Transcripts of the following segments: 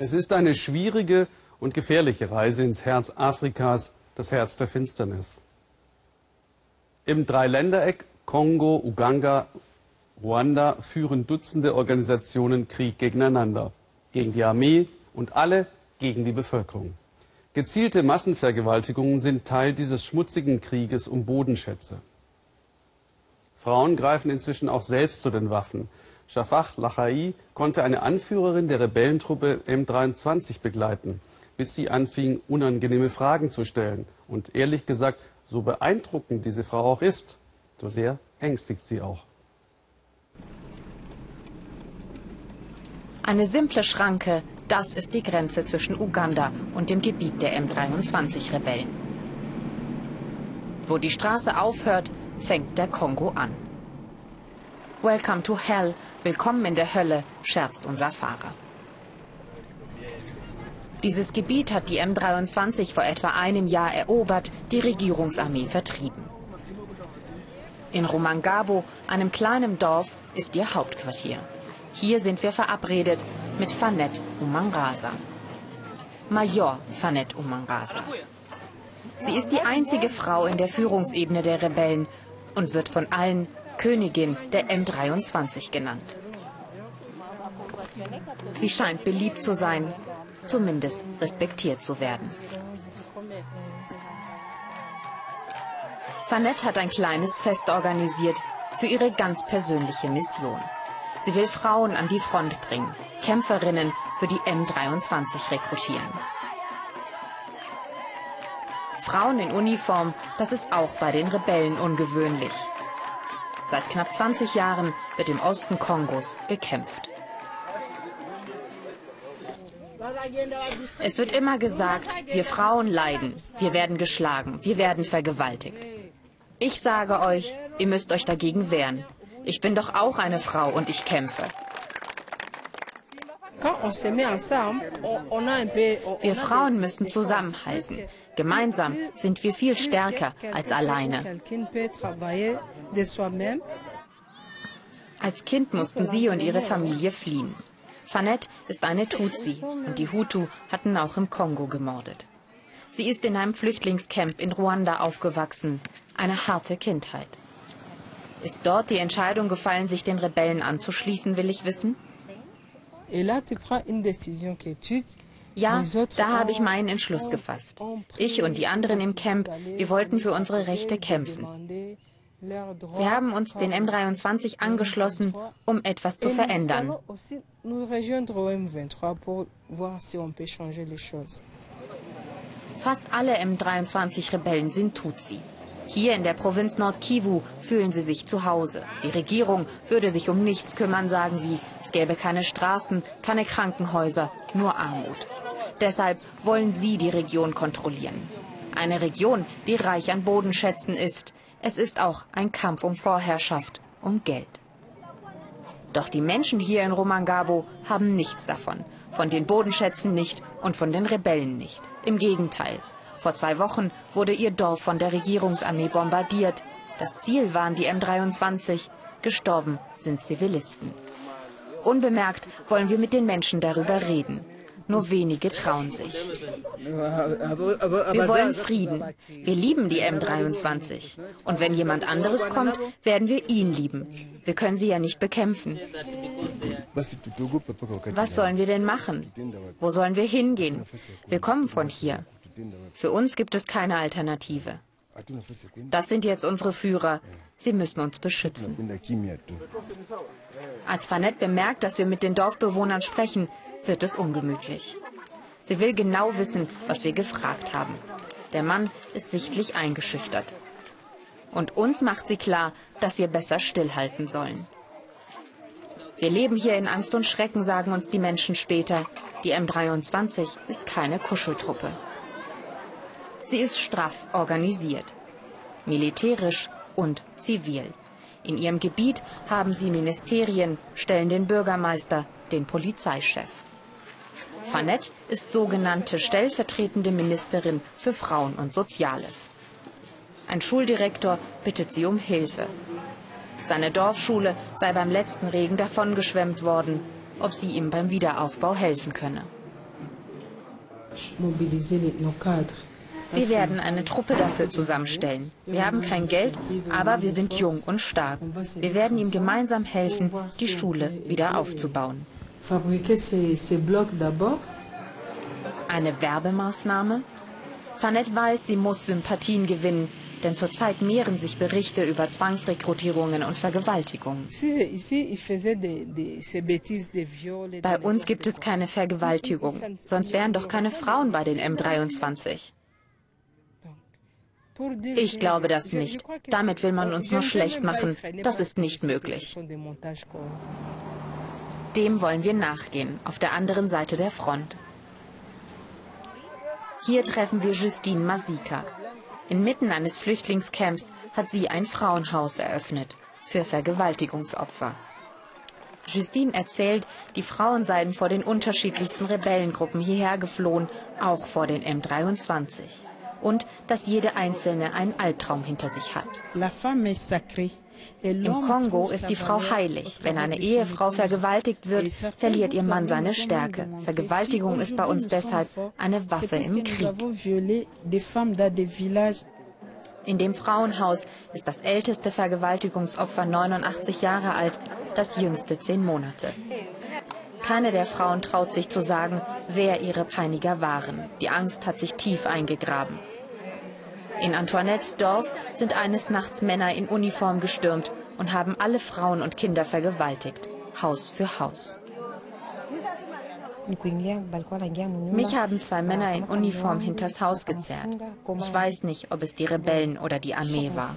Es ist eine schwierige und gefährliche Reise ins Herz Afrikas, das Herz der Finsternis. Im Dreiländereck Kongo, Uganda, Ruanda führen Dutzende Organisationen Krieg gegeneinander. Gegen die Armee und alle gegen die Bevölkerung. Gezielte Massenvergewaltigungen sind Teil dieses schmutzigen Krieges um Bodenschätze. Frauen greifen inzwischen auch selbst zu den Waffen. Shafak Lachai konnte eine Anführerin der Rebellentruppe M23 begleiten, bis sie anfing, unangenehme Fragen zu stellen. Und ehrlich gesagt, so beeindruckend diese Frau auch ist, so sehr ängstigt sie auch. Eine simple Schranke, das ist die Grenze zwischen Uganda und dem Gebiet der M23-Rebellen. Wo die Straße aufhört, fängt der Kongo an. Welcome to Hell, willkommen in der Hölle, scherzt unser Fahrer. Dieses Gebiet hat die M23 vor etwa einem Jahr erobert, die Regierungsarmee vertrieben. In Romangabo, einem kleinen Dorf, ist ihr Hauptquartier. Hier sind wir verabredet mit Fanet Umangasa. Major Fanet Umangasa. Sie ist die einzige Frau in der Führungsebene der Rebellen und wird von allen Königin der M23 genannt. Sie scheint beliebt zu sein, zumindest respektiert zu werden. Fanette hat ein kleines Fest organisiert für ihre ganz persönliche Mission. Sie will Frauen an die Front bringen, Kämpferinnen für die M23 rekrutieren. Frauen in Uniform, das ist auch bei den Rebellen ungewöhnlich. Seit knapp 20 Jahren wird im Osten Kongos gekämpft. Es wird immer gesagt, wir Frauen leiden, wir werden geschlagen, wir werden vergewaltigt. Ich sage euch, ihr müsst euch dagegen wehren. Ich bin doch auch eine Frau und ich kämpfe. Wir Frauen müssen zusammenhalten. Gemeinsam sind wir viel stärker als alleine. Als Kind mussten sie und ihre Familie fliehen. Fanette ist eine Tutsi und die Hutu hatten auch im Kongo gemordet. Sie ist in einem Flüchtlingscamp in Ruanda aufgewachsen. Eine harte Kindheit. Ist dort die Entscheidung gefallen, sich den Rebellen anzuschließen, will ich wissen? Ja, da habe ich meinen Entschluss gefasst. Ich und die anderen im Camp, wir wollten für unsere Rechte kämpfen. Wir haben uns den M23 angeschlossen, um etwas zu verändern. Fast alle M23-Rebellen sind Tutsi. Hier in der Provinz Nord-Kivu fühlen sie sich zu Hause. Die Regierung würde sich um nichts kümmern, sagen sie. Es gäbe keine Straßen, keine Krankenhäuser, nur Armut. Deshalb wollen sie die Region kontrollieren. Eine Region, die reich an Bodenschätzen ist. Es ist auch ein Kampf um Vorherrschaft, um Geld. Doch die Menschen hier in Romangabo haben nichts davon. Von den Bodenschätzen nicht und von den Rebellen nicht. Im Gegenteil. Vor zwei Wochen wurde ihr Dorf von der Regierungsarmee bombardiert. Das Ziel waren die M23. Gestorben sind Zivilisten. Unbemerkt wollen wir mit den Menschen darüber reden. Nur wenige trauen sich. Wir wollen Frieden. Wir lieben die M23. Und wenn jemand anderes kommt, werden wir ihn lieben. Wir können sie ja nicht bekämpfen. Was sollen wir denn machen? Wo sollen wir hingehen? Wir kommen von hier. Für uns gibt es keine Alternative. Das sind jetzt unsere Führer. Sie müssen uns beschützen. Als Fanette bemerkt, dass wir mit den Dorfbewohnern sprechen, wird es ungemütlich. Sie will genau wissen, was wir gefragt haben. Der Mann ist sichtlich eingeschüchtert. Und uns macht sie klar, dass wir besser stillhalten sollen. Wir leben hier in Angst und Schrecken, sagen uns die Menschen später. Die M23 ist keine Kuscheltruppe. Sie ist straff organisiert, militärisch und zivil. In ihrem Gebiet haben sie Ministerien, stellen den Bürgermeister, den Polizeichef. Fanette ist sogenannte stellvertretende Ministerin für Frauen und Soziales. Ein Schuldirektor bittet sie um Hilfe. Seine Dorfschule sei beim letzten Regen davongeschwemmt worden, ob sie ihm beim Wiederaufbau helfen könne. Wir werden eine Truppe dafür zusammenstellen. Wir haben kein Geld, aber wir sind jung und stark. Wir werden ihm gemeinsam helfen, die Schule wieder aufzubauen. Eine Werbemaßnahme? Fanette weiß, sie muss Sympathien gewinnen, denn zurzeit mehren sich Berichte über Zwangsrekrutierungen und Vergewaltigungen. Bei uns gibt es keine Vergewaltigung, sonst wären doch keine Frauen bei den M23. Ich glaube das nicht. Damit will man uns nur schlecht machen. Das ist nicht möglich. Dem wollen wir nachgehen, auf der anderen Seite der Front. Hier treffen wir Justine Masika. Inmitten eines Flüchtlingscamps hat sie ein Frauenhaus eröffnet für Vergewaltigungsopfer. Justine erzählt, die Frauen seien vor den unterschiedlichsten Rebellengruppen hierher geflohen, auch vor den M23. Und dass jede einzelne einen Albtraum hinter sich hat. Im Kongo ist die Frau heilig. Wenn eine Ehefrau vergewaltigt wird, verliert ihr Mann seine Stärke. Vergewaltigung ist bei uns deshalb eine Waffe im Krieg. In dem Frauenhaus ist das älteste Vergewaltigungsopfer 89 Jahre alt, das jüngste zehn Monate. Keine der Frauen traut sich zu sagen, wer ihre Peiniger waren. Die Angst hat sich tief eingegraben. In Antoinettes Dorf sind eines Nachts Männer in Uniform gestürmt und haben alle Frauen und Kinder vergewaltigt, Haus für Haus. Mich haben zwei Männer in Uniform hinters Haus gezerrt. Ich weiß nicht, ob es die Rebellen oder die Armee war.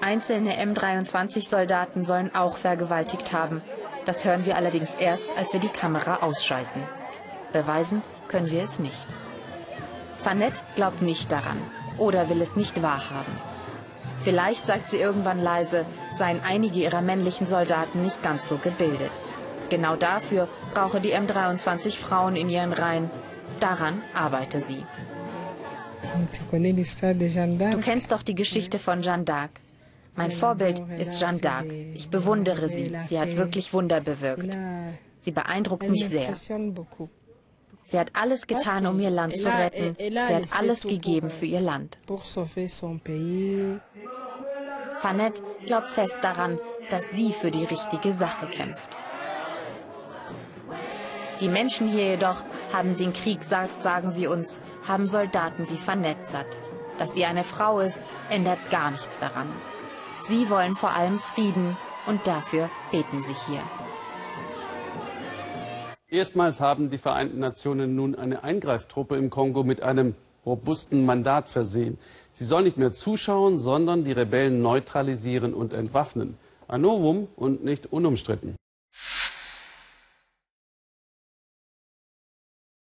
Einzelne M23-Soldaten sollen auch vergewaltigt haben. Das hören wir allerdings erst, als wir die Kamera ausschalten. Beweisen können wir es nicht. Fanette glaubt nicht daran oder will es nicht wahrhaben. Vielleicht, sagt sie irgendwann leise, seien einige ihrer männlichen Soldaten nicht ganz so gebildet. Genau dafür brauche die M23 Frauen in ihren Reihen. Daran arbeite sie. Du kennst doch die Geschichte von Jeanne d'Arc. Mein Vorbild ist Jeanne d'Arc. Ich bewundere sie. Sie hat wirklich Wunder bewirkt. Sie beeindruckt mich sehr. Sie hat alles getan, um ihr Land zu retten. Sie hat alles gegeben für ihr Land. Fanette glaubt fest daran, dass sie für die richtige Sache kämpft. Die Menschen hier jedoch haben den Krieg, sagt, sagen sie uns, haben Soldaten wie Fanette satt. Dass sie eine Frau ist, ändert gar nichts daran. Sie wollen vor allem Frieden und dafür beten sie hier. Erstmals haben die Vereinten Nationen nun eine Eingreiftruppe im Kongo mit einem robusten Mandat versehen. Sie soll nicht mehr zuschauen, sondern die Rebellen neutralisieren und entwaffnen. Ein Novum und nicht unumstritten.